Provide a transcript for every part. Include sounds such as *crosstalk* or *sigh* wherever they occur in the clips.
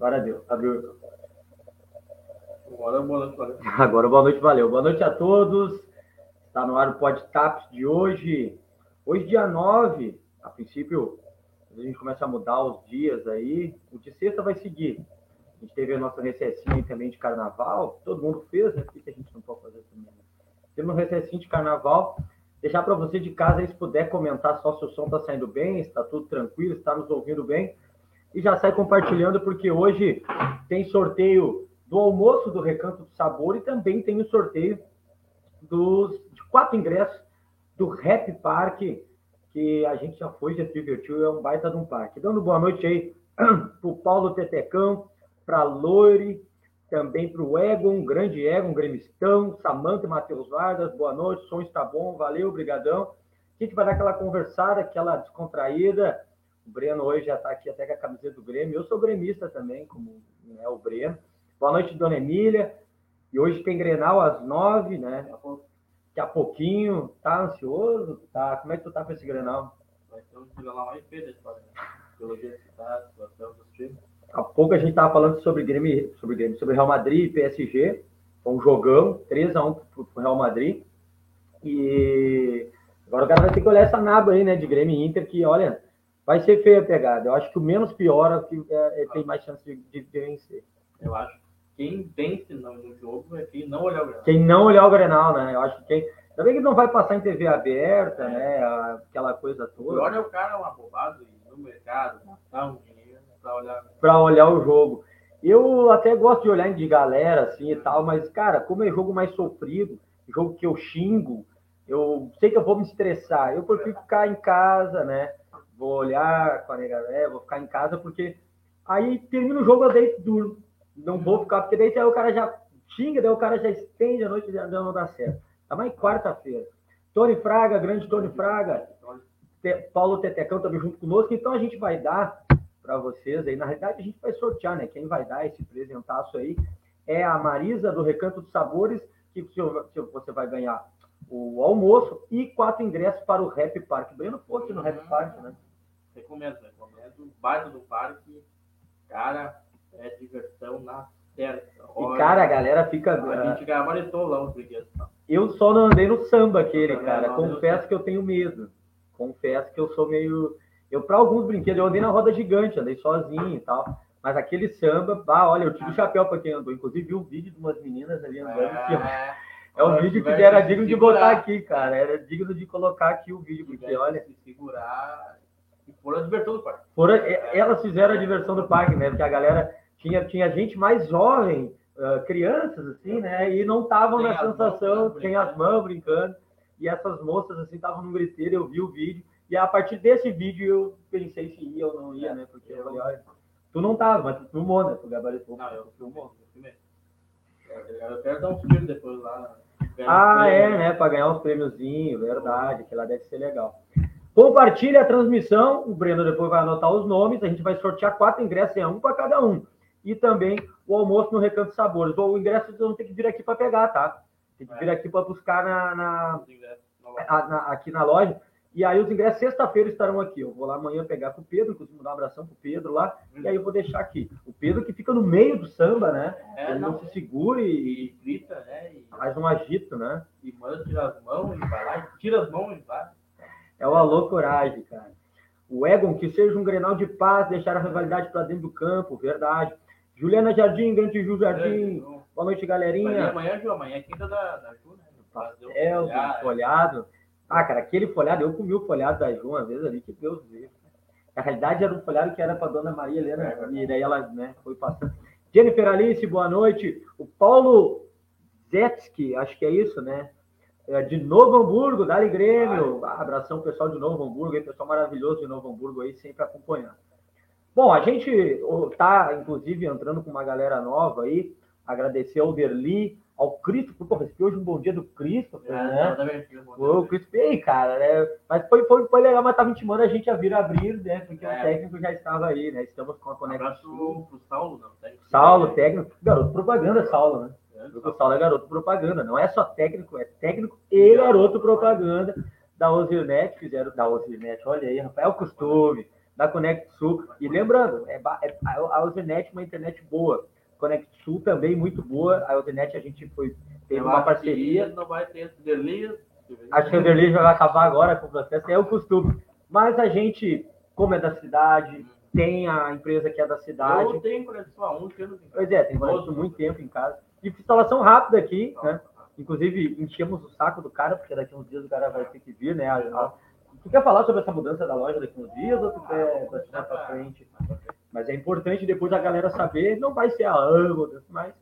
Agora deu. Abriu. Agora boa noite, valeu. *laughs* Agora boa noite, valeu. Boa noite a todos. Está no ar o Podtaps de hoje. Hoje, dia 9. A princípio, a gente começa a mudar os dias aí. O de sexta vai seguir. A gente teve a nossa recessinha também de carnaval. Todo mundo fez, né? Por que a gente não pode fazer também? Temos um recessinho de carnaval. Deixar para você de casa se puder comentar só se o som está saindo bem, se está tudo tranquilo, se está nos ouvindo bem. E já sai compartilhando, porque hoje tem sorteio do almoço do Recanto do Sabor e também tem o sorteio dos, de quatro ingressos do Rap Park, que a gente já foi, já se divertiu, é um baita de um parque. Dando boa noite aí *clears throat* para o Paulo Tetecão, para Lore, também para o Egon, grande Egon, gremistão, Samanta Matheus Vargas, boa noite, som está bom, valeu, brigadão. A gente vai dar aquela conversada, aquela descontraída. O Breno hoje já está aqui até com a camiseta do Grêmio. Eu sou gremista também, como é o Breno. Boa noite, Dona Emília. E hoje tem Grenal às nove, né? Daqui a pouquinho. Tá ansioso? Tá. Como é que tu tá com esse Grenal? Vai ter um Grenal mais feio né? Pelo jeito que tá, a situação dos times. Há pouco a gente tava falando sobre Grêmio, sobre Grêmio, sobre Real Madrid e PSG. Foi um jogão, 3x1 pro Real Madrid. E agora o cara vai ter que olhar essa naba aí, né? De Grêmio e Inter, que, olha, vai ser feia a pegada. Eu acho que o menos pior é que é, é, tem mais chance de, de, de vencer. Eu acho quem vence no jogo é quem não olhar o Grenal. Quem não olhar o Grenal, né? Eu acho que quem. Também que não vai passar em TV aberta, né? Aquela coisa toda. pior é o cara abobado ir no mercado, gastar um dinheiro pra olhar. Pra olhar o jogo. Eu até gosto de olhar de galera, assim e tal, mas, cara, como é jogo mais sofrido, jogo que eu xingo, eu sei que eu vou me estressar. Eu prefiro ficar em casa, né? Vou olhar com a nega, né? vou ficar em casa, porque aí termina o jogo, eu deito duro. Não vou ficar, porque daí, aí o cara já xinga, daí o cara já estende a noite já não dá certo. Tá mais quarta-feira. Tony Fraga, grande Tony Fraga, Paulo Tetecão também junto conosco. Então a gente vai dar para vocês aí. Na realidade, a gente vai sortear, né? Quem vai dar esse presentaço aí é a Marisa do Recanto dos Sabores, que você- vai ganhar o almoço e quatro ingressos para o Rap Park. Breno fosse no Rap Park, né? Recomendo, recomendo. Baita do parque. Cara, é diversão na certa. E, cara, a galera fica. A gente gabaritou lá os brinquedos. Eu só não andei no samba aquele, cara. não Confesso que eu tenho medo. Confesso que eu sou meio. Eu, para alguns brinquedos, eu andei na roda gigante, andei sozinho e tal. Mas aquele samba, bah, olha, eu tiro o chapéu para quem andou. Inclusive, vi um vídeo de umas meninas ali andando. que É, é um vídeo que era digno de botar aqui, cara. Era digno de colocar aqui o vídeo, porque olha. se segurar pôr a diversão do parque. Foram, é, elas fizeram a diversão do parque, né? Porque a galera tinha, tinha gente mais jovem, ah, crianças, assim, né? E não estavam na sensação, sem as mãos brincando. E essas moças, assim, estavam no griteiro, eu vi o vídeo. E a partir desse vídeo eu pensei se ia ou não ia, né? Porque eu falei, olha, tu não tava, mas tu filmou, né? Tu gabaritou. Não, eu filmei, eu filmei. Eu eu quero dar um tiro depois lá. Ah, é, né? Para ganhar uns prêmiozinhos, verdade, que lá deve ser legal. Compartilhe a transmissão, o Breno depois vai anotar os nomes, a gente vai sortear quatro ingressos, é um para cada um. E também o almoço no Recanto Sabores. O ingresso vocês vão ter que vir aqui para pegar, tá? Tem que vir aqui para buscar na, na- a- na- aqui na loja. E aí os ingressos sexta-feira estarão aqui. Eu vou lá amanhã pegar pro Pedro, inclusive mandar um abração pro Pedro lá, e aí eu vou deixar aqui. O Pedro que fica no meio do samba, né? É, Ele não, se segura e, e grita, né? E faz um agito, né? e manda tirar as mãos e vai lá, e tira as mãos e vai. É o alô coragem, cara. O Egon, que seja um grenal de paz, deixar a rivalidade para dentro do campo, verdade. Juliana Jardim, grande Ju Jardim. Então, Boa noite, galerinha. amanhã, Ju, amanhã é quinta da, da Ju, né? É, o folhado. Ah, cara, aquele folhado, eu comi o folhado da Ju uma vez ali, que Deus vê. Na realidade, era um folhado que era para dona Maria Helena, É, e daí ela né, foi passando. Jennifer Alice, boa noite. O Paulo Zetsky, acho que é isso, né? É, de Novo Hamburgo, Dali Grêmio. Ah, abração, pessoal de Novo Hamburgo, aí, pessoal maravilhoso de Novo Hamburgo aí, sempre acompanhando. Bom, a gente está, inclusive, entrando com uma galera nova aí. Agradecer ao Derli, ao Cristo, esse aqui hoje um bom dia do Cristo, É, né? tá O Cristo, ei, cara, né? Mas foi, foi, foi legal, mas tava intimando a gente a vir abrir, né? Porque o É. técnico já estava aí, né? Estamos com a conexão. abraço pro Saulo, não. técnico. Saulo, técnico, garoto propaganda, Saulo, né? É, o Saulo é garoto propaganda, não é só técnico, é técnico e garoto propaganda da Osinet, fizeram da Osinet, olha aí, o costume, da Conect Sul. E lembrando, é, é, a Usenet é uma internet boa. Conect Sul também muito boa. A Usenet a gente foi, teve Eu uma parceria. Não vai ter esse delírio. Acho que o vai acabar agora com o processo, é o costume. Mas a gente, como é da cidade, tem a empresa que é da cidade. Eu tenho conexão a um, tenho. Pois é, tem conexão muito tempo em casa. E instalação rápida aqui, né? Inclusive, enchemos o saco do cara, porque daqui uns dias o cara vai ter que vir, né? A- Tu quer falar sobre essa mudança da loja daqui uns dias ou tu quer continuar pra frente? Mas é importante depois a galera saber, não vai ser a âmbito, mas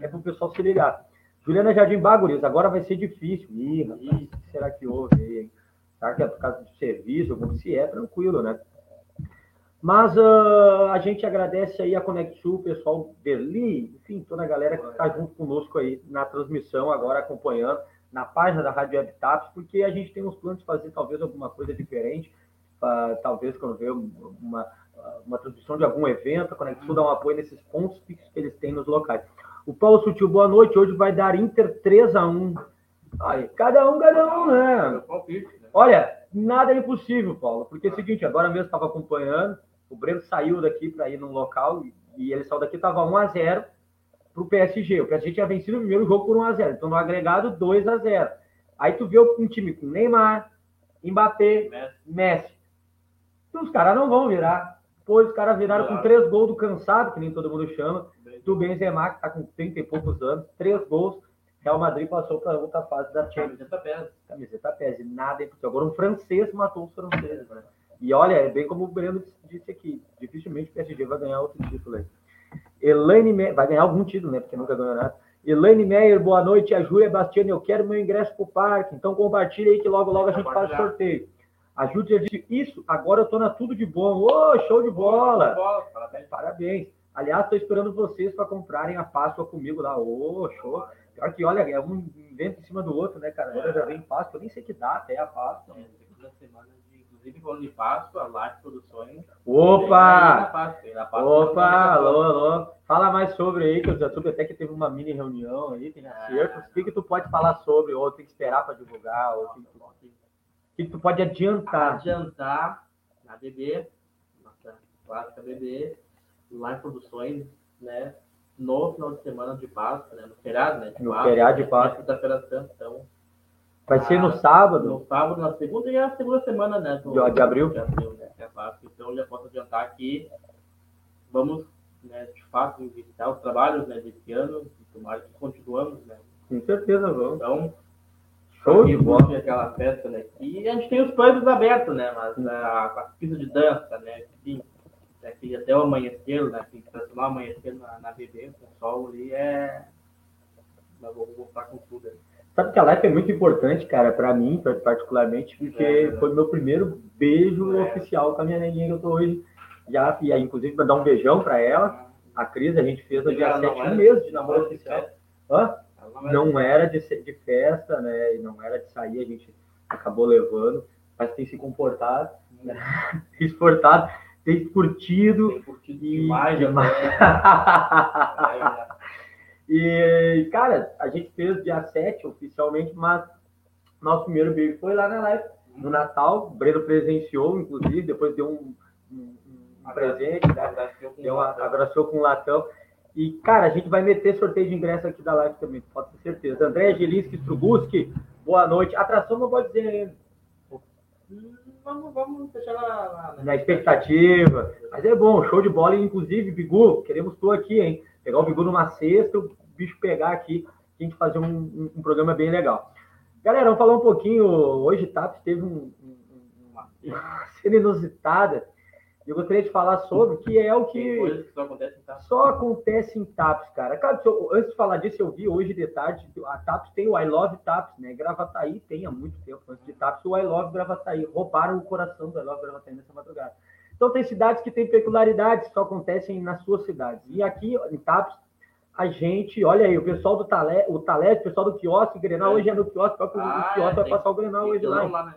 é pro pessoal se ligar. Juliana Jardim Bagurias, agora vai ser difícil. Ih, será que houve aí? Será que é por causa do serviço? Se é, tranquilo, né? Mas ah, a gente agradece aí a Conexul, o pessoal Berlim, enfim, toda a galera que está junto conosco aí na transmissão, agora acompanhando na página da Rádio Web Taps, porque a gente tem uns planos de fazer talvez alguma coisa diferente, ah, talvez quando vê uma, uma transmissão de algum evento, a Conexul dá um apoio nesses pontos fixos que eles têm nos locais. O Paulo Sutil, boa noite. Hoje vai dar Inter 3 a 1 Aí, cada um, cada um, né? Palpite, né? Olha, nada é impossível, Paulo, porque é o seguinte, agora mesmo estava acompanhando, o Breno saiu daqui para ir num local e, e ele saiu daqui, estava 1 a 0 para o PSG. O PSG tinha vencido o primeiro jogo por 1 a 0 então no agregado 2 a 0 Aí tu vê um time com Neymar, Mbappé, Messi. Messi. Então, os caras não vão virar. Pois os caras viraram com Claro. três gols do cansado, que nem todo mundo chama, do Benzema, que está com 30 e poucos anos, três gols. Real Madrid passou para outra fase da Champions Camiseta pesa. camiseta pese, nada é impossível. Agora um francês matou os franceses, né? E olha, é bem como o Breno disse aqui, dificilmente o PSG vai ganhar outro título aí. Elaine Meyer, vai ganhar algum título, né? Porque nunca ganhou nada. Elaine Meyer, boa noite. A Júlia Bastiani, eu quero meu ingresso pro parque. Então compartilha aí que logo, logo a gente faz o sorteio. A Júlia disse, isso, agora eu tô na tudo de bom. Ô, show de bola! Bola, parabéns. Parabéns. Aliás, estou esperando vocês para comprarem a Páscoa comigo lá. Ô, show. Pior que, olha, é um invento em cima do outro, né, cara? Agora já vem Páscoa, eu nem sei que data é a Páscoa. É, segunda semana de, inclusive, falando de Páscoa, Live Produções. Opa! Páscoa, Páscoa, Opa, alô, alô. Fala mais sobre aí, que eu já soube até que teve uma mini reunião aí, tem acertos. O que, que tu pode falar sobre, ou tem que esperar para divulgar, ou o que, que que, que tu pode adiantar? adiantar na BB, nossa clássica BB, Live Produções, né? No final de semana de Páscoa, né? No feriado, né? No feriado de Páscoa. Quinta-feira Santa, então. Vai ser no sábado? No sábado, na segunda e a segunda semana, né? do- De- de abril? De abril, né? É Páscoa. Então, já posso adiantar que vamos, né, de fato, visitar os trabalhos né, desse ano, e tomara que continuamos, né? Com certeza, vamos. Então, Show de bola. aquela festa, né? E a gente tem os planos abertos, né? Mas a, a pista de dança, né? Enfim, aquele até o amanhecer, né? Tem que transformar o amanhecer na, na com o sol ali é. Nós vamos voltar com tudo. né? Sabe que a live é muito importante, cara, pra mim, particularmente, porque É, né? foi meu primeiro beijo É. oficial com a minha neguinha que eu tô hoje. Já, e aí, inclusive, mandar um beijão pra ela. A Cris, a gente fez no dia Ela não 7, um mês de namoro de oficial. festa, Hã? não era Não era de, de festa, né? E não era de sair, a gente acabou levando, mas tem se comportado, né? *laughs* tem se portado, tem curtido. Tem curtido E- demais, demais. E, cara, a gente fez dia 7 oficialmente, mas nosso primeiro beijo foi lá na live, no Natal. O Breno presenciou, inclusive, depois deu um, um- um presente, né? Deu uma, abraçou com um latão. E, cara, a gente vai meter sorteio de ingresso aqui da live também, pode ter certeza. André Gelinski Struguski, boa noite. Atração não pode dizer ainda. Vamos, vamos deixar na, na expectativa. Mas é bom, show de bola. Inclusive, Bigu, queremos tu aqui, hein? Pegar o Bigu numa sexta, o bicho pegar aqui, a gente fazer um, um- um programa bem legal. Galera, vamos falar um pouquinho. Hoje, TAPS teve um- um- uma, uma *laughs* cena inusitada. E eu gostaria de falar sobre, que é o que só acontecem tá? só acontece em TAPS, cara. Cara, se eu- antes de falar disso, eu vi hoje de tarde, a TAPS tem o I Love TAPS, né? Gravataí tem há muito tempo, antes de TAPS, o I Love Gravataí. Roubaram o coração do I Love Gravataí nessa madrugada. Então tem cidades que têm peculiaridades que só acontecem nas suas cidades. E aqui em TAPS, a gente, olha aí, o pessoal do Talé, o Talé, o pessoal do quiosque, Grenal É. hoje é no quiosque, só que o- Ah, o quiosque é, vai passar o Grenal hoje lá. lá, né?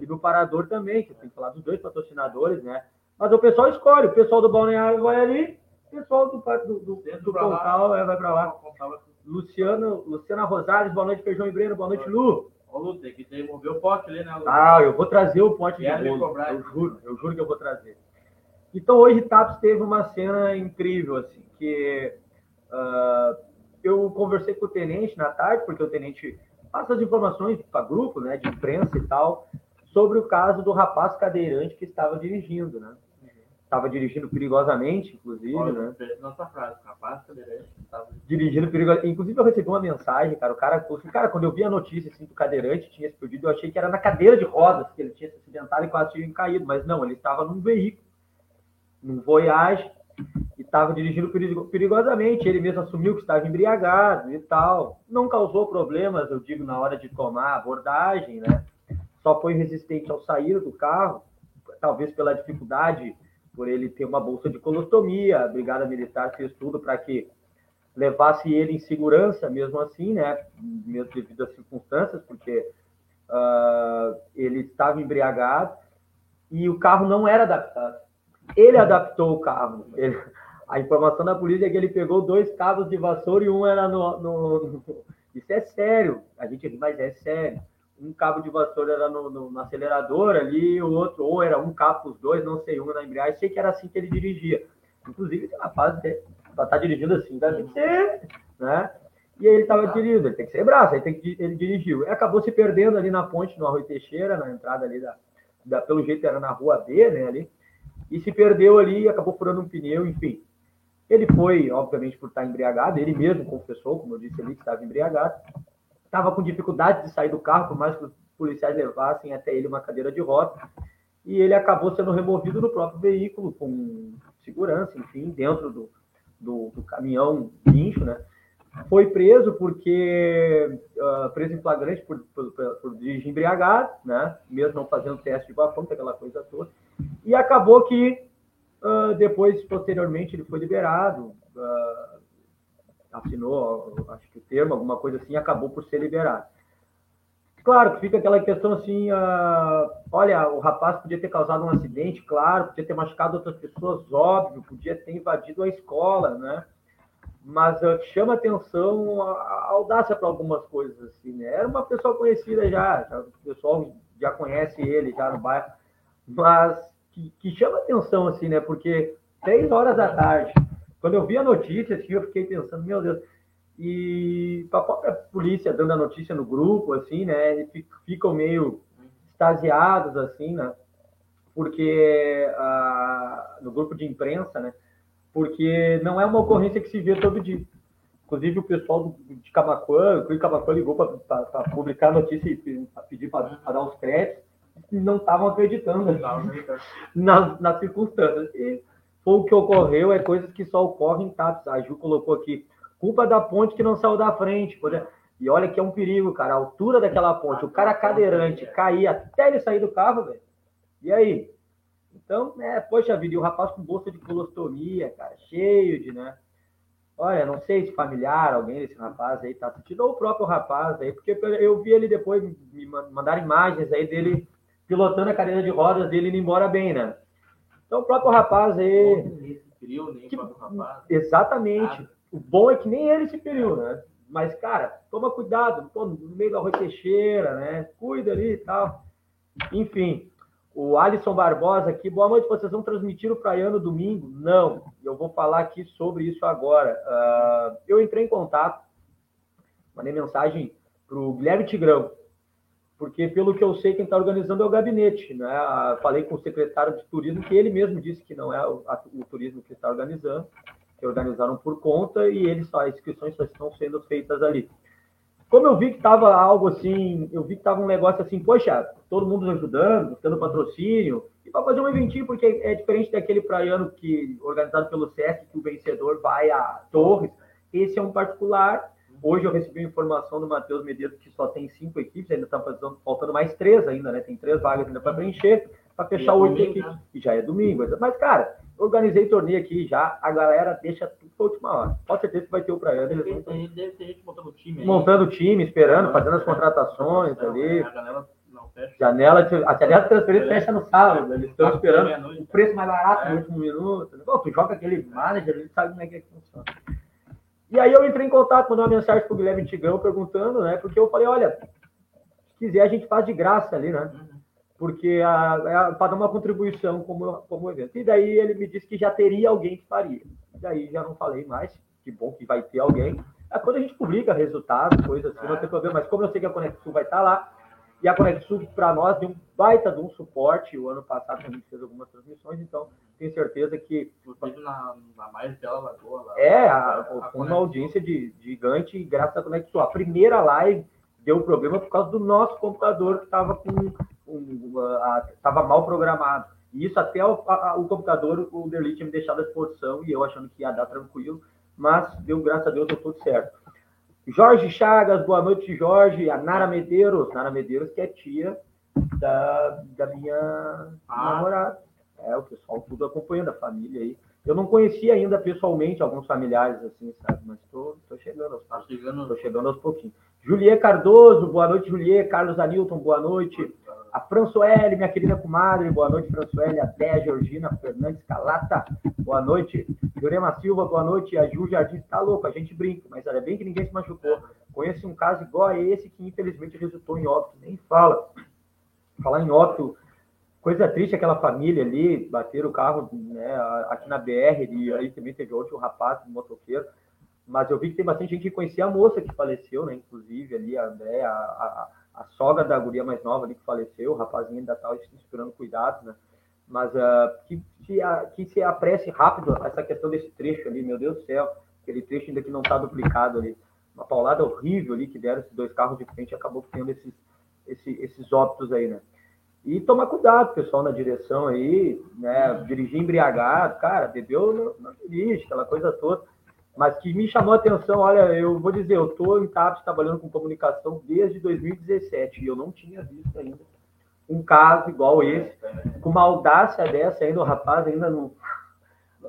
E do Parador também, que tem que falar dos dois patrocinadores, né? Mas o pessoal escolhe, o pessoal do Balneário vai ali, o pessoal do, do, do, Dentro do. Pontal é, vai para lá. Luciano, Luciana Rosales, boa noite, Feijão e Breno, boa noite, Lu. Ô, Lu, tem que ter, mover o pote ali, né, Lu? Ah, eu vou trazer o pote de Quer me bolo, cobrar? eu juro, eu juro que eu vou trazer. Então hoje TAPS teve uma cena incrível, assim, que uh, eu conversei com o tenente na tarde, porque o tenente passa as informações para grupo, né, de imprensa e tal, sobre o caso do rapaz cadeirante que estava dirigindo, né? Estava dirigindo perigosamente, inclusive, Olha, né? Nossa frase, rapaz cadeirante estava dirigindo perigosamente. Inclusive, eu recebi uma mensagem, cara. O cara falou assim, cara, quando eu vi a notícia assim, do cadeirante tinha explodido, eu achei que era na cadeira de rodas que ele tinha se acidentado e quase tinha caído. Mas não, ele estava num veículo, num Voyage, e estava dirigindo perigosamente. Ele mesmo assumiu que estava embriagado e tal. Não causou problemas, eu digo, na hora de tomar a abordagem, né? Só foi resistente ao sair do carro, talvez pela dificuldade, por ele ter uma bolsa de colostomia. A Brigada Militar fez tudo para que levasse ele em segurança, mesmo assim, né? Mesmo devido às circunstâncias, porque uh, ele estava embriagado e o carro não era adaptado. Ele adaptou o carro. Ele, a informação da polícia é que ele pegou dois cabos de vassoura e um era no, no, no isso é sério. A gente ri, mas é sério. Um cabo de vassoura era no, no, no acelerador ali, o outro, ou era um cabo os dois, não sei, um na embreagem. Sei que era assim que ele dirigia. Inclusive, tem uma fase de estar tá dirigindo assim, tá? tem que ser, né? E aí ele estava dirigindo, ele tem que ser braço, aí tem que ele dirigiu. E acabou se perdendo ali na ponte, no Arroio Teixeira, na entrada ali da, da, pelo jeito era na rua B, né, ali e se perdeu ali e acabou furando um pneu, enfim. Ele foi, obviamente, por estar embriagado, ele mesmo confessou, como eu disse ali, que estava embriagado, estava com dificuldade de sair do carro, por mais que os policiais levassem até ele uma cadeira de roda, e ele acabou sendo removido no próprio veículo, com segurança, enfim, dentro do, do, do caminhão guincho, né? Foi preso porque, uh, preso em flagrante por, por, por, dirigir embriagado, né? Mesmo não fazendo teste de bafão, aquela coisa toda. E acabou que uh, depois, posteriormente, ele foi liberado, uh, assinou, acho que o termo, alguma coisa assim, acabou por ser liberado. Claro que fica aquela questão assim, uh, olha, o rapaz podia ter causado um acidente, claro, podia ter machucado outras pessoas, óbvio, podia ter invadido a escola, né? Mas uh, chama atenção a, a audácia para algumas coisas, assim, né? Era uma pessoa conhecida já, já, o pessoal já conhece ele já no bairro, mas que, que chama atenção, assim, né? Porque três horas da tarde, quando eu vi a notícia, assim, eu fiquei pensando, meu Deus, e a própria polícia dando a notícia no grupo, assim, né? Eles ficam meio extasiados, assim, né? Porque ah, no grupo de imprensa, né? Porque não é uma ocorrência que se vê todo dia. Inclusive, o pessoal de Camacuã, o Cris Camacuã ligou para publicar a notícia e pedir para dar os créditos não estavam acreditando *laughs* nas, nas circunstâncias. E o que ocorreu, é coisas que só ocorrem em TAPS. A Ju colocou aqui, culpa da ponte que não saiu da frente. E olha que é um perigo, cara. A altura daquela ponte, o cara cadeirante cair até ele sair do carro, velho. E aí? Então, é, poxa vida, e o rapaz com bolsa de colostomia, cara, cheio de, né? Olha, não sei se familiar, alguém desse rapaz aí tá assistindo, ou o próprio rapaz aí, porque eu vi ele depois me mandar imagens aí dele pilotando a cadeira de rodas dele indo embora bem, né? Então o próprio rapaz aí. Que, exatamente. O bom é que nem ele se feriu, né? Mas, cara, toma cuidado, pô, no meio da rua Teixeira, né? Cuida ali e tal. Enfim, o Alisson Barbosa aqui, boa noite, vocês vão transmitir o Praiano domingo? Não, eu vou falar aqui sobre isso agora. Uh, eu entrei em contato, mandei mensagem para o Guilherme Tigrão, porque pelo que eu sei, quem está organizando é o gabinete. Né? Falei com o secretário de turismo, que ele mesmo disse que não é o, a, o turismo que está organizando, que organizaram por conta, e eles as inscrições só estão sendo feitas ali. Como eu vi que estava algo assim, eu vi que estava um negócio assim, poxa, todo mundo ajudando, buscando patrocínio, e para fazer um eventinho, porque é diferente daquele praiano que organizado pelo SESC, que o vencedor vai a Torres, esse é um particular, Hoje eu recebi informação do Matheus Medeiros que só tem cinco equipes, ainda está faltando mais três ainda, né? Tem três vagas ainda para preencher, para fechar é oito equipes. Né? E já é domingo. Mas, cara, organizei torneio aqui já, a galera deixa tudo para última hora. Pode certeza que vai ter o Praiano. Deve, deve, deve ter gente montando o time. Aí. Montando o time, esperando, fazendo as contratações ali. A janela não fecha. Janela, a janela de transferência fecha no sábado. Eles estão esperando o preço mais barato no é. último minuto. Bom, tu joga aquele manager, ele sabe como é que, é que funciona. E aí eu entrei em contato, mandei uma mensagem pro Guilherme Tigão perguntando, né? Porque eu falei, olha, se quiser a gente faz de graça ali, né? porque é para dar uma contribuição como, como evento. E daí ele me disse que já teria alguém que faria. E daí já não falei mais, que bom que vai ter alguém. É quando a gente publica resultados, coisas assim, não tem problema, mas como eu sei que a Conexul vai estar lá, e a Conexul, para nós, deu um baita de um suporte. O ano passado a gente fez algumas transmissões, então tenho certeza que. Inclusive na, na mais bela lagoa lá. É, a, a, uma audiência de, gigante, graças à Conexul. A primeira live deu problema por causa do nosso computador que estava com estava mal programado. E isso até o, a, o computador, o Derli tinha me deixado à disposição e eu achando que ia dar tranquilo, mas deu, graças a Deus, deu tudo certo. Jorge Chagas, boa noite, Jorge. A Nara Medeiros, Nara Medeiros, que é tia da, da minha ah. namorada. É, o pessoal tudo acompanhando, a família aí. Eu não conhecia ainda pessoalmente alguns familiares, assim, sabe? Mas estou chegando aos poucos. Estou chegando aos pouquinhos. Juliê Cardoso, boa noite, Juliê. Carlos Anilton, boa noite. A Françoele, minha querida comadre, boa noite, Françoele. A Déia Georgina Fernandes Calata, boa noite. Jurema Silva, boa noite. A Ju Jardim está louco, a gente brinca, mas era bem que ninguém se machucou. Conheço um caso igual a esse que infelizmente resultou em óbito, nem fala. Falar em óbito, coisa triste aquela família ali, bater o carro né, aqui na BR, e aí também teve outro rapaz, um motoqueiro. Mas eu vi que tem bastante gente que conhecia a moça que faleceu, né? Inclusive ali, a André, a, a a sogra da guria mais nova ali que faleceu, o rapazinho ainda estava esperando cuidados, né? Mas uh, que, que, que, se apresse rápido essa questão desse trecho ali, meu Deus do céu, aquele trecho ainda que não está duplicado ali. Uma paulada horrível ali que deram esses dois carros de frente acabou tendo esses, esses, esses óbitos aí, né? E tomar cuidado, pessoal, na direção aí, né? Dirigir embriagado, cara, bebeu, não, não dirige, aquela coisa toda mas que me chamou a atenção, olha, eu vou dizer, eu estou em TAPS trabalhando com comunicação desde 2017 e eu não tinha visto ainda um caso igual esse, com uma audácia dessa ainda, o rapaz ainda no,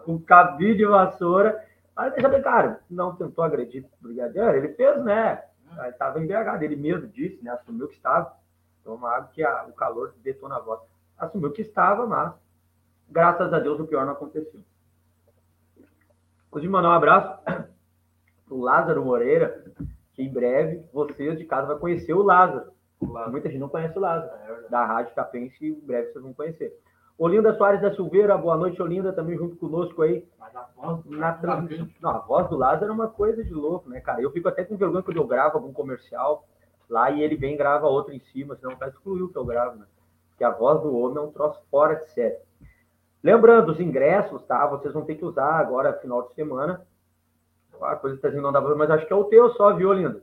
com cabide de vassoura, mas deixa bem cara, não tentou agredir o brigadeiro, ele fez, né, estava embriagado, ele mesmo disse, né, assumiu que estava, tomado que a, o calor detona a voz, assumiu que estava, mas graças a Deus o pior não aconteceu. Inclusive, mandar um abraço *coughs* para o Lázaro Moreira, que em breve vocês de casa vão conhecer o Lázaro. o Lázaro. Muita gente não conhece o Lázaro, é da Rádio Tapense, e em breve vocês vão conhecer. Olinda Soares da Silveira, boa noite, Olinda, também junto conosco aí. Mas a voz do na. Não, a voz do Lázaro é uma coisa de louco, né, cara? Eu fico até com vergonha quando eu gravo algum comercial lá e ele vem e grava outro em cima, senão vai excluir o que eu gravo, né? Porque a voz do homem é um troço fora de série. Lembrando, os ingressos, tá? Vocês vão ter que usar agora, final de semana. A coisa está não dá pra... mas acho que é o teu só, viu, lindo?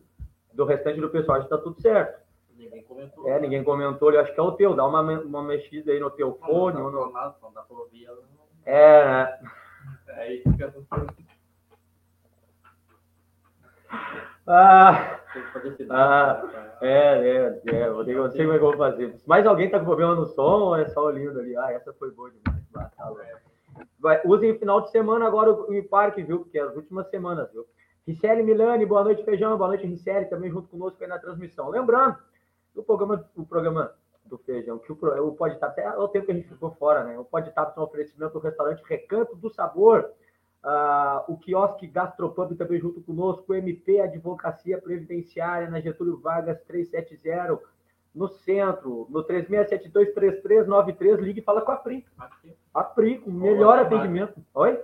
Do restante do pessoal, acho que tá tudo certo. Ninguém comentou. É, ninguém comentou, eu acho que é o teu. Dá uma, uma mexida aí no teu fone. Não, não, não, não dá pra ouvir. É, né? Aí fica tudo Ah, ah é, é, é, vou ter, eu sei como é que eu vou fazer. Mais alguém tá com problema no som ou é só o lindo ali? Ah, essa foi boa demais. Vai, usem final de semana agora o parque, viu? Porque é as últimas semanas, viu? Richelle Milani, boa noite, Feijão. Boa noite, Richelle, também junto conosco aí na transmissão. Lembrando, o programa, o programa do Feijão, que o, o Pode Estar, até o tempo que a gente ficou fora, né? O Pode Estar é um oferecimento do restaurante Recanto do Sabor, uh, o quiosque Gastropub também junto conosco, o MP Advocacia Previdenciária na Getúlio Vargas 370, no centro, no 36723393, ligue e fala com a Pri. A Pri, com melhor atendimento. Oi?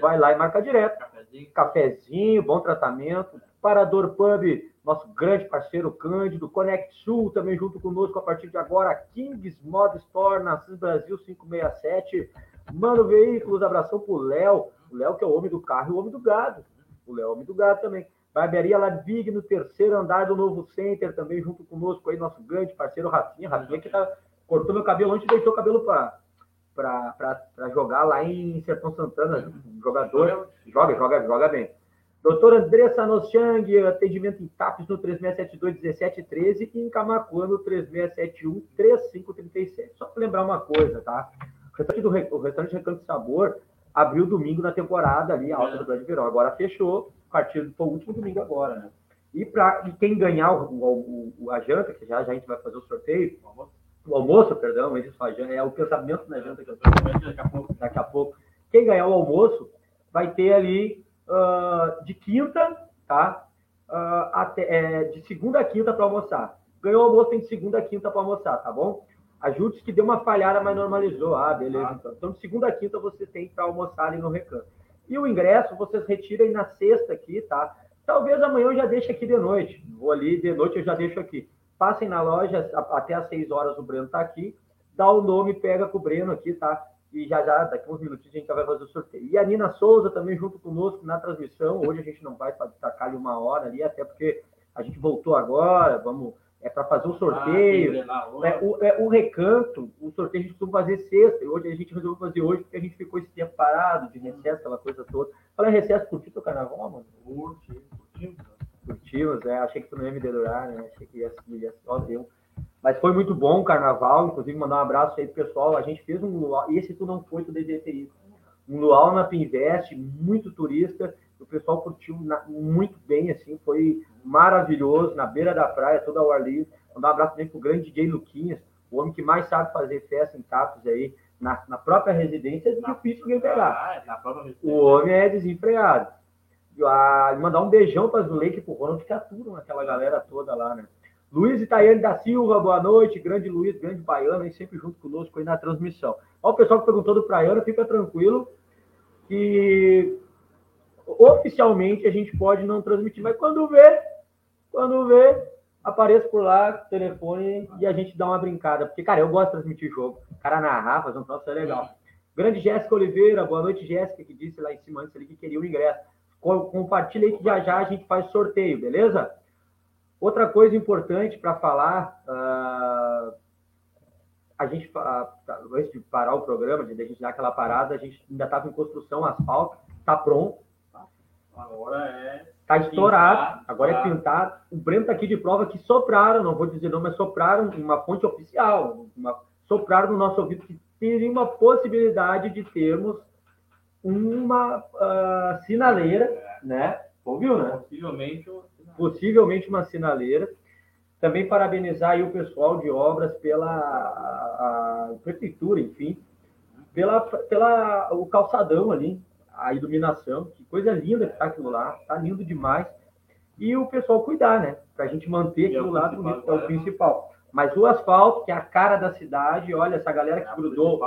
Vai lá e marca direto. Cafezinho. Cafezinho, bom tratamento. Parador Pub, nosso grande parceiro Cândido. Connect Sul, também junto conosco a partir de agora. Kings Mod Store, Nassis Brasil 567. Mano Veículos, abração pro Léo. O Léo que é o homem do carro e o homem do gado. O Léo é o homem do gado também. Barbearia Ladvig, no terceiro andar do novo center, também junto conosco aí, nosso grande parceiro Rafinha. Rafinha que tá, cortou meu cabelo ontem e deitou o cabelo para jogar lá em Sertão Santana. Um jogador, joga, joga, joga bem. Doutor Andressa Nochang, atendimento em TAPS no 3672-1713 e em Camacuã no 3671-3537. Só para lembrar uma coisa, tá? O restaurante, do, o restaurante Recanto Sabor abriu domingo na temporada ali, a alta é. do Grande Verão. Agora fechou partido foi o último domingo agora, né? E para quem ganhar o, o, o, a janta, que já, já a gente vai fazer o sorteio, o almoço, perdão, esse é o pensamento na janta que eu tô daqui a pouco. Daqui a pouco. Quem ganhar o almoço vai ter ali uh, de quinta, tá? Uh, até, é, de segunda a quinta para almoçar. Ganhou o almoço, tem de segunda a quinta para almoçar, tá bom? A Jutes que deu uma falhada, mas normalizou. Ah, beleza. Então, então de segunda a quinta você tem para almoçar ali no recanto. E o ingresso vocês retiram na sexta aqui, tá? Talvez amanhã eu já deixe aqui de noite. Vou ali, de noite eu já deixo aqui. Passem na loja, até às 6 horas o Breno tá aqui. Dá o nome, pega com o Breno aqui, tá? E já já, daqui uns minutinhos, a gente já vai fazer o sorteio. E a Nina Souza também junto conosco na transmissão. Hoje a gente não vai destacar ali uma hora ali, até porque a gente voltou agora, vamos é para fazer o ah, sorteio. Ah, é, o, é, o recanto, o sorteio a gente costuma fazer sexta, e hoje a gente resolveu fazer hoje porque a gente ficou esse tempo parado, de recesso, aquela coisa toda. Fala em recesso, curtiu teu carnaval, mano? Curti, curtimos. Curtimos, é, achei que tu não ia me dedurar, né? Achei que ia, ia só deu. Mas foi muito bom o carnaval, inclusive mandar um abraço aí pro pessoal. A gente fez um luau, e esse tu não foi, tu devia ter ido. Um luau na Pinvest, muito turista, o pessoal curtiu na, muito bem, assim, foi maravilhoso, na beira da praia, toda ao ar livre. Mandar um abraço também pro grande DJ Luquinhas, o homem que mais sabe fazer festa em Tapos aí, na, na própria residência, é difícil alguém pegar. Ah, o homem é desenfreado. Ah, mandar um beijão para Zuleika e pro Ronald que aturam aquela galera toda lá, né? Luiz Itaiane da Silva, boa noite. Grande Luiz, grande baiano, aí sempre junto conosco aí na transmissão. Ó, o pessoal que perguntou do Praiano, fica tranquilo que oficialmente a gente pode não transmitir, mas quando vê, quando vê, apareça por lá, telefone e a gente dá uma brincada. Porque, cara, eu gosto de transmitir jogo. O cara narrar, fazer um troço é legal. Grande Jéssica Oliveira, boa noite, Jéssica, que disse lá em cima antes ali que queria o ingresso. Compartilha aí que já já a gente faz sorteio, beleza? Outra coisa importante para falar, uh, a gente, uh, antes de parar o programa, de a gente dar aquela parada, a gente ainda estava em construção, asfalto, está pronto, Agora é. Tá estourado, pintar, agora é pintado. O Breno tá aqui de prova que sopraram, não vou dizer não, mas sopraram uma fonte oficial, uma, sopraram no nosso ouvido que teria uma possibilidade de termos uma uh, sinaleira, é. né? Ouviu, né? Possivelmente, Possivelmente uma sinaleira. Também parabenizar o pessoal de obras pela a, a prefeitura, enfim, pela, pela o calçadão ali, a iluminação, que coisa linda que tá aquilo lá, tá lindo demais. E o pessoal cuidar, né? Pra gente manter é aquilo é lá bonito, é o principal. Mas o asfalto, que é a cara da cidade, olha, essa galera que é grudou.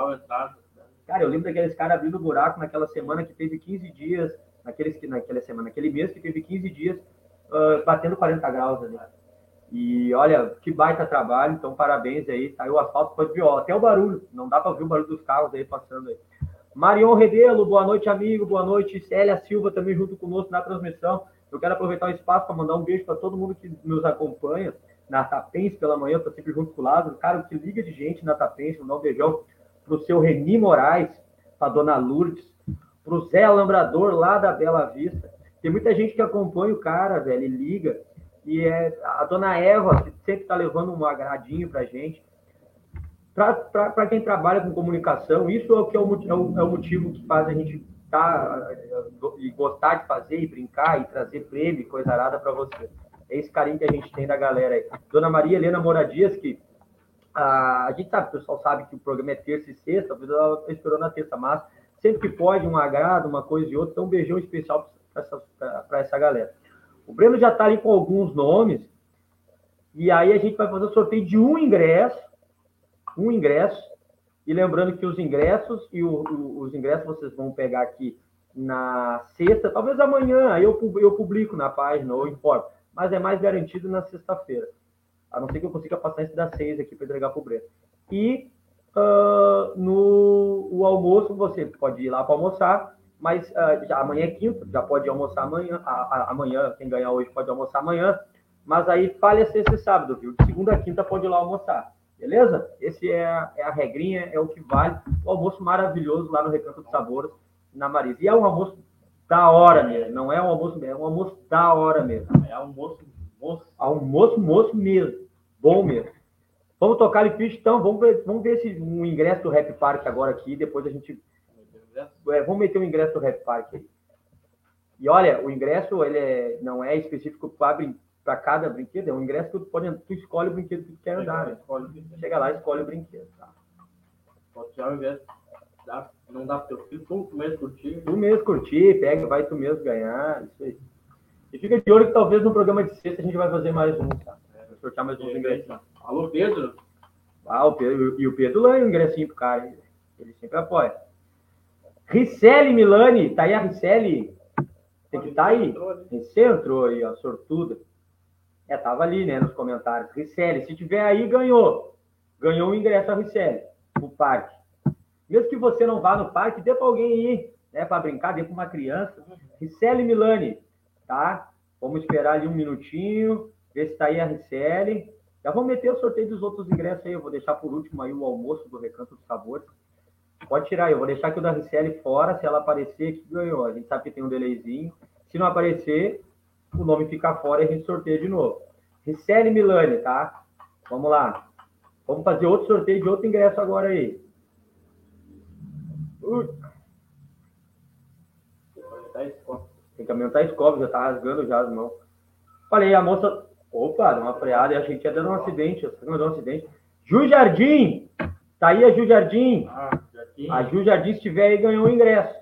Cara, eu lembro daqueles caras abrindo buraco naquela semana que teve 15 dias, naqueles, naquela semana, naquele mês que teve 15 dias, uh, batendo 40 graus ali. E olha, que baita trabalho, então parabéns aí. Tá? o asfalto foi viola, até o barulho, não dá para ouvir o barulho dos carros aí passando aí. Marion Rebelo, boa noite, amigo. Boa noite. Célia Silva também junto conosco na transmissão. Eu quero aproveitar o espaço para mandar um beijo para todo mundo que nos acompanha na Tapense pela manhã, está sempre junto com o Lázaro. Cara, que liga de gente na Tapense, mandar um beijão para o seu Reni Moraes, para dona Lourdes, para o Zé Alambrador lá da Bela Vista. Tem muita gente que acompanha o cara, velho, e liga. E é a dona Eva, que sempre está levando um agradinho para gente para quem trabalha com comunicação, isso é o que é o, é o, é o motivo que faz a gente tá, e gostar de fazer, e brincar, e trazer prêmio, coisa arada para você. É esse carinho que a gente tem da galera aí. Dona Maria Helena Moradias, que a, a gente sabe, o pessoal sabe que o programa é terça e sexta, ela esperou na terça, mas sempre que pode, um agrado, uma coisa e outra, então um beijão especial para essa, essa galera. O Breno já está ali com alguns nomes, e aí a gente vai fazer o sorteio de um ingresso um ingresso. E lembrando que os ingressos e o, o, os ingressos vocês vão pegar aqui na sexta, talvez amanhã, aí eu, eu publico na página ou informo, mas é mais garantido na sexta-feira. A não ser que eu consiga passar esse das seis aqui para entregar para o Breno. E uh, no o almoço, você pode ir lá para almoçar, mas uh, já, amanhã é quinta, já pode almoçar amanhã, a, a, amanhã, quem ganhar hoje pode almoçar amanhã, mas aí falha sexta e sábado, viu? De segunda a quinta pode ir lá almoçar. Beleza? Esse é a, é a regrinha, é o que vale. O almoço maravilhoso lá no Recanto dos Sabores, na Marisa. E é um almoço da hora mesmo. Não é um almoço mesmo, é um almoço da hora mesmo. É almoço, moço. Almoço, moço mesmo. Bom mesmo. Vamos tocar ali, ficha, então. Vamos ver, vamos ver se um ingresso do Rap Park agora aqui. Depois a gente. É, vamos meter o um ingresso do Rap Park aí. E olha, o ingresso ele é, não é específico para para cada brinquedo, é um ingresso que tu, pode, tu escolhe o brinquedo que tu quer andar. Né? Chega lá e escolhe o brinquedo. Tá? Pode tirar o ingresso. Dá, não dá para teu filho, tu mesmo curtir. Tu mesmo curtir, pega, vai tu mesmo ganhar. Isso aí. E fica de olho que talvez no programa de sexta a gente vai fazer mais um, tá? Vai sortear mais uns ingressos. Alô, Pedro? Ah, o Pedro, e o Pedro lanha um ingressinho pro cara. Ele sempre apoia. Ricelli Milani, tá aí a Ricelli? Tem que estar tá aí. Você entrou aí, ó, sortuda. É, tava ali, né, nos comentários. Ricelli, se tiver aí, ganhou. Ganhou o ingresso a Ricelli, pro parque. Mesmo que você não vá no parque, dê para alguém ir, né, para brincar, dê para uma criança. Ricelli Milani, tá? Vamos esperar ali um minutinho, ver se tá aí a Ricelli. Já vou meter o sorteio dos outros ingressos aí, eu vou deixar por último aí o almoço do Recanto dos Sabores. Pode tirar, eu vou deixar aqui o da Ricelli fora, se ela aparecer, que ganhou. A gente sabe que tem um delayzinho. Se não aparecer, o nome fica fora e a gente sorteia de novo. Ricelli Milani, tá? Vamos lá. Vamos fazer outro sorteio de outro ingresso agora aí. Uh. Tem que aumentar a escova, já tá rasgando já as mãos. Falei, a moça. Opa, deu uma freada, achei que tinha dado um acidente. Você deu um acidente. Ju Jardim! Tá aí a Ju Jardim. Ah, a Ju Jardim, se estiver aí, ganhou o ingresso.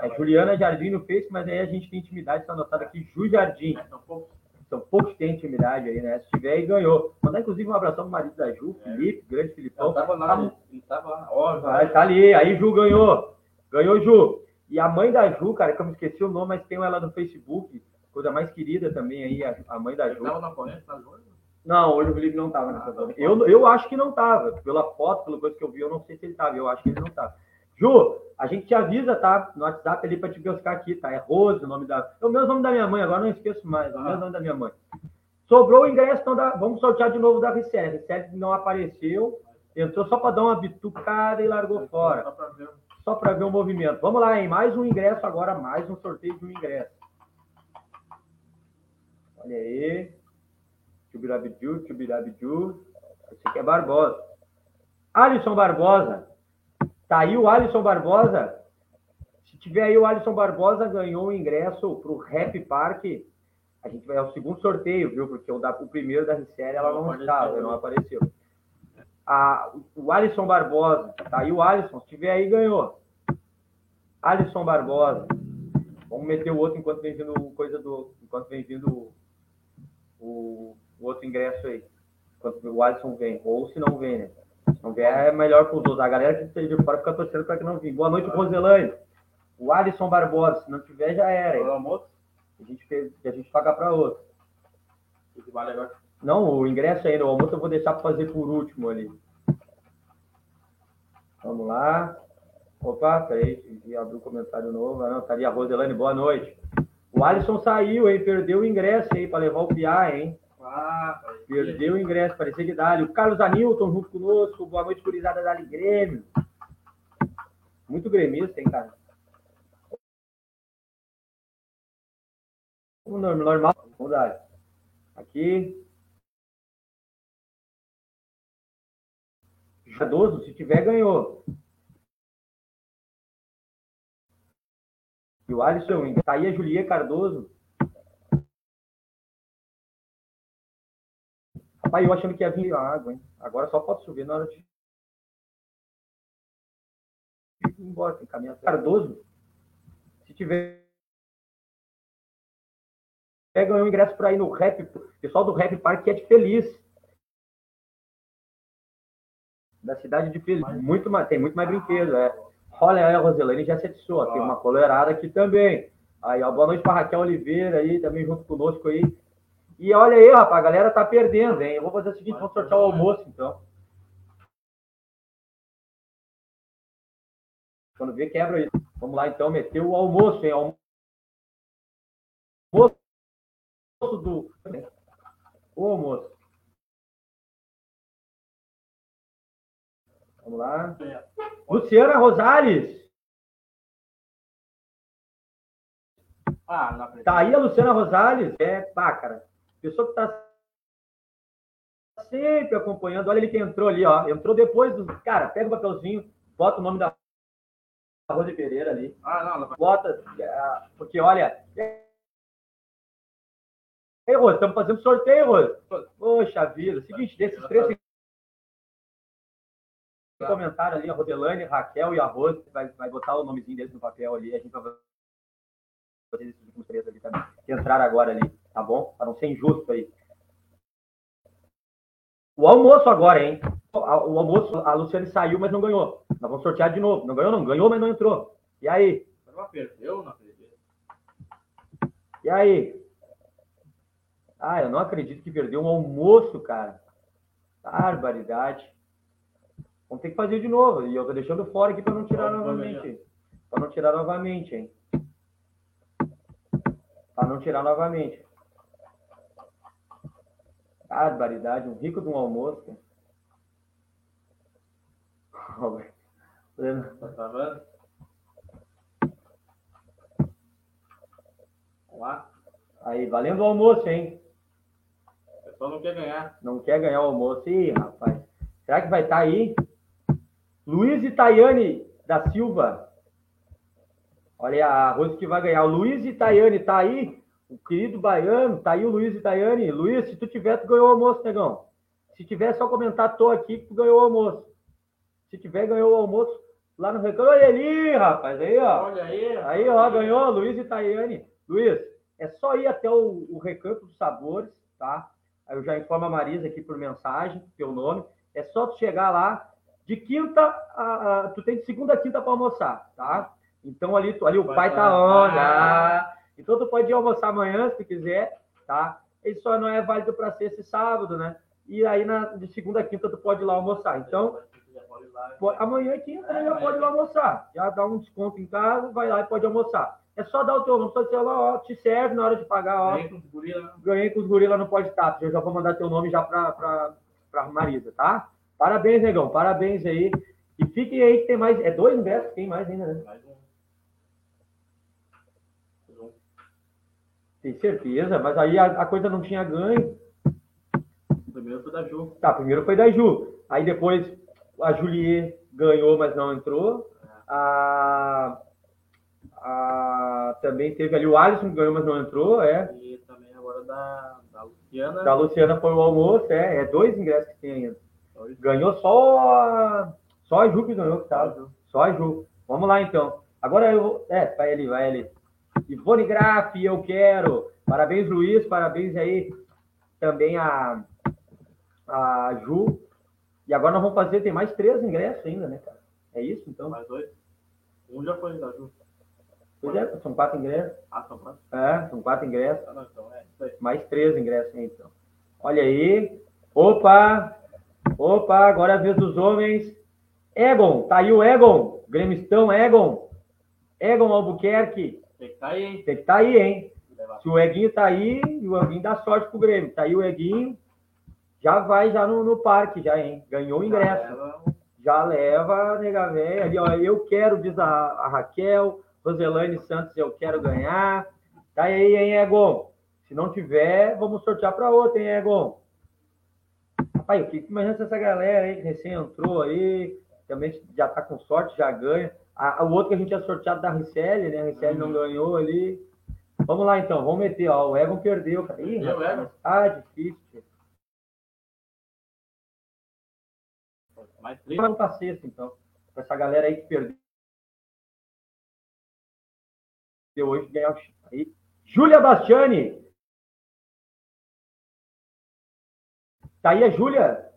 É Juliana Jardim no Face, mas aí a gente tem intimidade, está anotado aqui, Ju Jardim. São poucos. São poucos que têm intimidade aí, né? Se tiver aí, ganhou. Mandar, inclusive, um abração pro marido da Ju, é. Felipe, grande Filipão. Ele tava lá, tá, ele tava lá. Ó, tá ali, aí Ju ganhou. Ganhou, Ju. E a mãe da Ju, cara, que eu me esqueci o nome, mas tem ela no Facebook, coisa mais querida também aí, a, a mãe da Ju. Ele tava na corrente, tá Não, hoje o Felipe não tava nessa ah, tá eu, eu acho que não tava. Pela foto, pela coisa que eu vi, eu não sei se ele tava. Eu acho que ele não tava. Ju, a gente te avisa, tá? No WhatsApp ali para te buscar aqui, tá? É Rose, o nome da. É o mesmo nome da minha mãe, agora não esqueço mais. É o mesmo nome da minha mãe. Sobrou o ingresso, então da... vamos sortear de novo da. A Vicente não apareceu, entrou só para dar uma bitucada e largou fora. Só para ver o movimento. Vamos lá, hein? Mais um ingresso agora, mais um sorteio de um ingresso. Olha aí. Tchubirabiju, tchubirabiju. Esse aqui é Barbosa. Alisson Barbosa. Tá aí o Alisson Barbosa. Se tiver aí o Alisson Barbosa, ganhou o ingresso para o Rap Park. A gente vai ao é segundo sorteio, viu? Porque o, da, o primeiro da série ela não, não estava, não apareceu. O Alisson Barbosa, tá aí o Alisson, se tiver aí, ganhou. Alisson Barbosa. Vamos meter o outro enquanto vem vindo coisa do. Enquanto vem vindo o, o, o outro ingresso aí. Enquanto o Alisson vem. Ou se não vem, né? Não vier é melhor para os outros. A galera que esteja de fora fica torcendo para que não vinha. Boa noite, ah. Roselane. O Alisson Barbosa, se não tiver, já era. O almoço? A gente, fez, a gente paga para outro. Não, o ingresso ainda, o almoço eu vou deixar para fazer por último ali. Vamos lá. Opa, peraí, abrir um comentário novo. Não, tá ali a Roselane, boa noite. O Alisson saiu, hein? Perdeu o ingresso aí para levar o Piá, hein? Ah, Perdeu o ingresso, parecia que dali. O Carlos Anilton junto conosco. Boa noite, curizada Dali Grêmio. Muito gremista, hein, cara? Normal, dar. Aqui. Cardoso, se tiver, ganhou. E o Alisson, tá aí a Julia Cardoso. Rapaz, eu achando que ia vir água, hein? Agora só pode chover na hora de. Ir embora, tem caminhar. Cardoso, se tiver. Pega o ingresso para ir no rap. pessoal do Rap Park é de feliz. Da cidade de Feliz. Muito mais, tem muito mais brinquedo, é. Olha aí, a Roselane já se adicionou. Tem uma colorada aqui também. Aí, ó, boa noite para Raquel Oliveira aí, também junto conosco aí. E olha aí, rapaz, a galera tá perdendo, hein? Eu vou fazer o seguinte, vamos sortear o almoço, então. Quando vê, quebra isso. Vamos lá, então, meter o almoço, hein? Almoço do... O almoço. Vamos lá. Luciana Rosales. Ah, não Tá aí a Luciana Rosales? É, pá, cara. Pessoa que está sempre acompanhando. Olha ele que entrou ali, ó. Entrou depois do. Cara, pega o papelzinho, bota o nome da Rose Pereira ali. Ah, não, não. Bota. É, porque, olha. Ei, Rose, estamos fazendo sorteio, Rose. Poxa vida. Seguinte, desses três comentário ali, a Rodelane, Raquel e a Rose, vai, vai botar o nomezinho deles no papel ali, a gente vai fazer esses últimos três ali também, que entraram agora ali tá bom? Para não ser injusto aí. O almoço agora, hein? o almoço, a Luciane saiu, mas não ganhou. Nós vamos sortear de novo. Não ganhou, não. Ganhou, mas não entrou. E aí? Ela perdeu, não. E aí? Ah, eu não acredito que perdeu um almoço, cara. Barbaridade. Vamos ter que fazer de novo. E eu tô deixando fora aqui para não tirar novamente. Para não tirar novamente, hein? Para não tirar novamente. Barbaridade, um rico de um almoço. Tá vendo? Vamos lá. Aí, valendo o almoço, hein? O pessoal não quer ganhar. Não quer ganhar o almoço. Ih, rapaz. Será que vai estar tá aí? Luiz e Tayane da Silva. Olha a Rose que vai ganhar. O Luiz e Tayane tá aí? O querido baiano, tá aí o Luiz e Tayane. Luiz, se tu tiver, tu ganhou o almoço, negão. Se tiver, só comentar, tô aqui que tu ganhou o almoço. Se tiver, ganhou o almoço lá no recado. Olha ali, rapaz, aí, ó. Olha aí. Aí, ó, ganhou Luiz e Tayane. Luiz, é só ir até o, o Recanto dos Sabores, tá? Aí eu já informo a Marisa aqui por mensagem, teu nome. É só tu chegar lá. De quinta, a, a tu tem de segunda a quinta para almoçar, tá? Então ali, ali o pai tá on, tá? Então tu pode ir almoçar amanhã, se quiser, tá? Ele só não é válido para ser esse sábado, né? E aí na, de segunda a quinta tu pode ir lá almoçar. Então, pode, amanhã é quinta, né? já pode ir lá almoçar. Já dá um desconto em casa, vai lá e pode almoçar. É só dar o teu nome, só dizer lá, ó, te serve na hora de pagar, ó. Ganhei com os gorila. Ganhei com os gorila no Pode Tap. Eu já vou mandar teu nome já pra, pra, pra Marisa, tá? Parabéns, negão. Parabéns aí. E fiquem aí que tem mais. É dois ingressos? Tem mais ainda, né? Mais um. Tem certeza, mas aí a, a, coisa não tinha ganho. Primeiro foi da Ju. Tá, primeiro foi da Ju. Aí depois a Julie ganhou, mas não entrou. A, a, também teve ali o Alisson que ganhou, mas não entrou, é. E também agora da, da Luciana. Da Luciana foi o almoço, é. É dois ingressos que tem ainda. Ganhou só a, só a Ju que ganhou, que tá? Só a Ju. Vamos lá então. Agora eu. É, vai ali, vai ali. Ivone Graff, eu quero. Parabéns, Luiz. Parabéns aí também a, a Ju. E agora nós vamos fazer, tem mais três ingressos ainda, né, cara? É isso, então? Mais dois. Um já foi da Ju. Pois é, são quatro ingressos. Ah, são quatro? É, são quatro ingressos. Ah, não, então é. Mais três ingressos aí, então. Olha aí. Opa! Opa, agora é a vez dos homens. Egon, tá aí o Egon. Gremistão Egon. Egon Albuquerque. Tem que estar tá aí, hein? Tem que estar tá aí, hein? Se o Eguinho tá aí, o Eguinho dá sorte pro Grêmio. Tá aí o Eguinho, já vai já no, no parque, já, hein? Ganhou o ingresso. Já leva, já leva nega velha. Ali, ó, eu quero, diz a, a Raquel. Roselane Santos, eu quero ganhar. Tá aí, hein, Egon? Se não tiver, vamos sortear para outra, hein, Egon? Rapaz, eu fico imaginando essa galera aí que recém entrou aí, também já tá com sorte, já ganha. A, o outro que a gente tinha sorteado da Ricelli, né? A Ricelli uhum. não ganhou ali. Vamos lá então, vamos meter, ó. O Egon perdeu, cara. Ih? Ah, difícil. Mais três. Vamos pra sexta, então. Pra essa galera aí que perdeu hoje ganhar o aí. Júlia Bastiani. Tá aí a Júlia?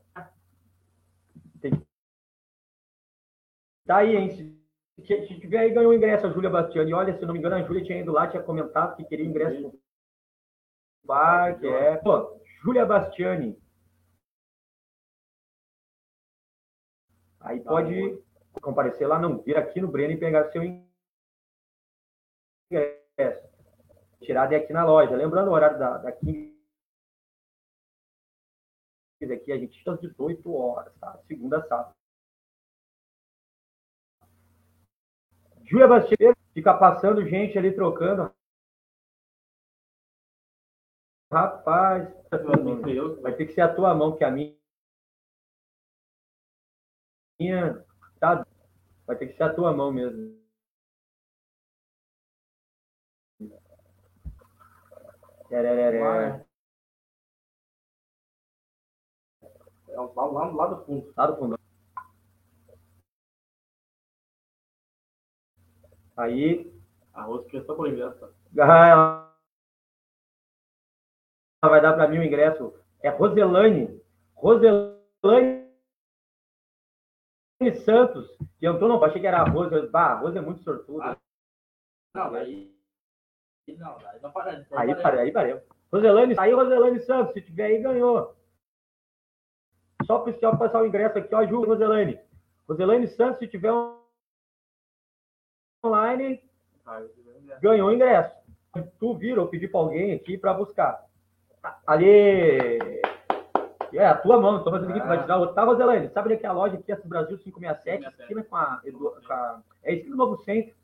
Tá aí, hein? Se, tiver aí, ganhou o ingresso a Júlia Bastiani. Olha, se não me engano, a Júlia tinha ido lá, tinha comentado que queria ingresso no parque. É. Pô, Júlia Bastiani. Aí pode comparecer lá, não, vir aqui no Breno e pegar seu ingresso. Tirado aqui na loja. Lembrando o horário da, da 15 aqui, a gente às 18 horas, tá? Segunda, sábado. Júlia Bastier fica passando gente ali trocando. Rapaz, vai ter que ser a tua mão, que a minha. Tá, vai ter que ser a tua mão mesmo. É lá, lá, lá do fundo. Lá do fundo. Aí. Arroz que só por ingresso. Ah, vai dar para mim o ingresso. É Roselane. Roselane Santos, que entrou, não, achei que era a Rose. Eu, bah, a Rose é muito sortuda. Ah, Não, daí. Não, daí não para. Não Aí para- parei, aí parei. Roselane, aí Roselane Santos, se tiver aí, ganhou. Só oficial passar o ingresso aqui, ó, Ju Roselane. Roselane Santos, se tiver online, ganhou o ingresso. Tu vira, pedi para alguém aqui para buscar. Ali. É, a tua mão, tô fazendo aqui, tu vai te dar outra. Tá, Roselane? Sabe onde é que é a loja aqui, essa Brasil 567, esquina com a, com a- É esquina do Novo Centro,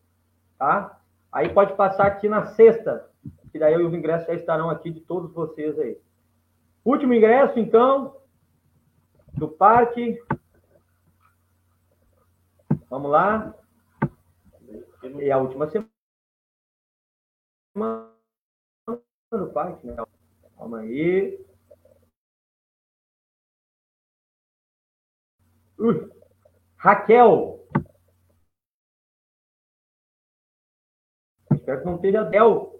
tá? Aí pode passar aqui na sexta, que daí os ingressos já estarão aqui de todos vocês aí. Último ingresso, então, do parque. Vamos lá. E a última semana do parque, né? Calma aí. Ui. Raquel. Espero que não esteja Del.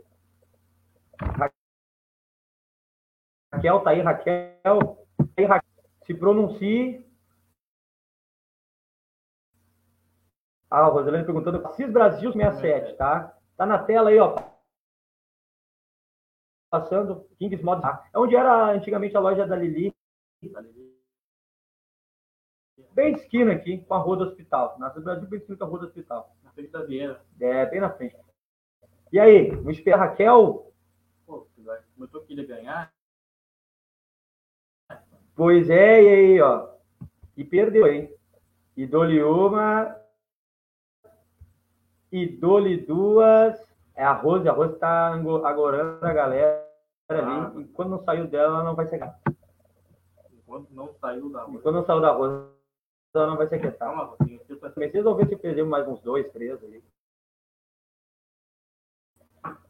Ra- Raquel, tá aí, Raquel. Tá aí, Raquel. Se pronuncie. Ah, o Rosalene perguntando. Cis Brasil 67, tá? Tá na tela aí, ó. Passando. Kings Mod. É onde era antigamente a loja da Lili. Bem esquina aqui, com a rua do hospital. Na Cis Brasil, bem esquina com a rua do hospital. Na frente da Vieira. É, bem na frente. E aí, vamos esperar a Raquel? Pô, você vai- começou que ele ia ganhar. Pois é, e aí, ó. E perdeu, hein? E dou-lhe uma. E dou-lhe duas. É a Rose, a Rose tá agorando a galera ali. E quando não saiu dela, ela não vai chegar. Enquanto não saiu da E rua. quando não saiu da Rose, ela não vai se aquietar. Calma, Vocês vão ver se perdeu mais uns dois, três aí.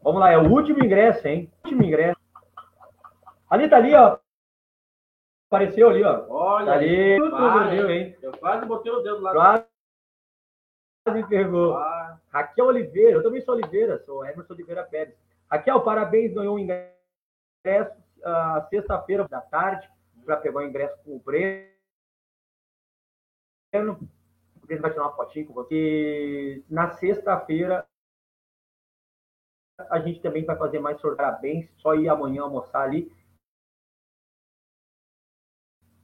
Vamos lá, é o último ingresso, hein? Último ingresso. Ali tá ali, ó. Apareceu ali, ó. Olha, Tá ali. Tudo viu, hein? Eu quase botei o dedo lá. Quase pegou. Ah, Raquel Oliveira, eu também sou Oliveira, sou Emerson Oliveira Pérez. Raquel, parabéns, ganhou um ingresso ah, sexta-feira da tarde para pegar o ingresso com o Breno. O Breno vai tirar uma fotinha com você. E na sexta-feira a gente também vai fazer mais sorteio. Parabéns, só ir amanhã almoçar ali.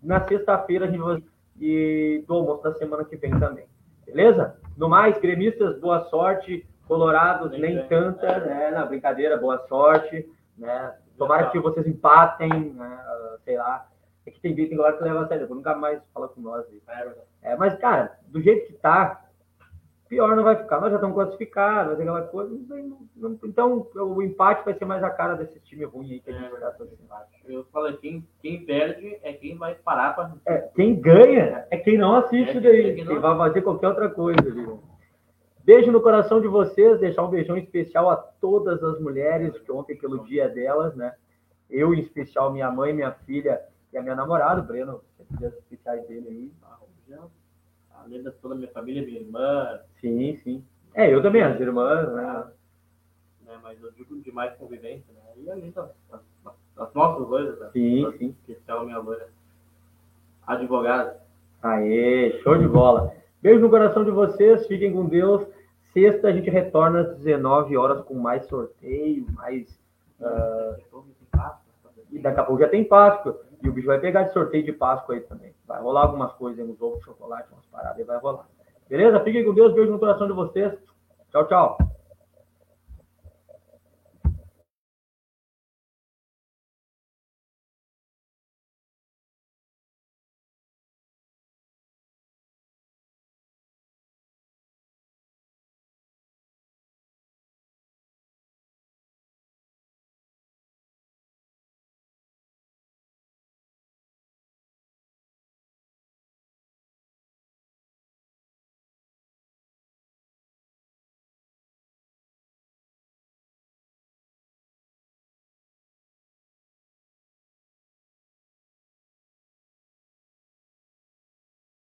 Na sexta-feira a gente vai e do almoço da semana que vem também. Beleza? No mais, gremistas, boa sorte. Colorados, Nem nem tanta, né? Na brincadeira, boa sorte. Né? Tomara que vocês empatem, né? Sei lá. É que tem tem galera que leva a sério, nunca mais fala com nós. aí. É, mas, cara, do jeito que tá, pior não vai ficar. Nós já estamos classificados, vai aquela coisa. então, o empate vai ser mais a cara desses times ruins aí que a gente É. tá torcendo. Eu falei, quem, quem perde é quem vai parar pra. É, quem ganha é quem não assiste É, daí. é quem não- vai fazer qualquer outra coisa ali. Beijo no coração de vocês, deixar um beijão especial a todas as mulheres, que ontem pelo dia delas, né? Eu, em especial, minha mãe, minha filha e a minha namorada, o Breno, dias especiais dele aí. Além de toda a minha família, minha irmã, Sim, sim. É, eu também, as irmãs, né? né? Mas eu digo de mais convivência, né? E além das, das, das nossas loiras, né? Sim, sim. Especial a minha loira. Advogada. Aê, show de bola. Beijo no coração de vocês, fiquem com Deus. Sexta a gente retorna às 19 horas com mais sorteio, mais. ah, e daqui a pouco já tem Páscoa. E o bicho vai pegar de sorteio de Páscoa aí também. Vai rolar algumas coisas aí, uns ovos de chocolate, umas paradas aí, vai rolar. Beleza? Fiquem com Deus, beijo no coração de vocês. Tchau, tchau.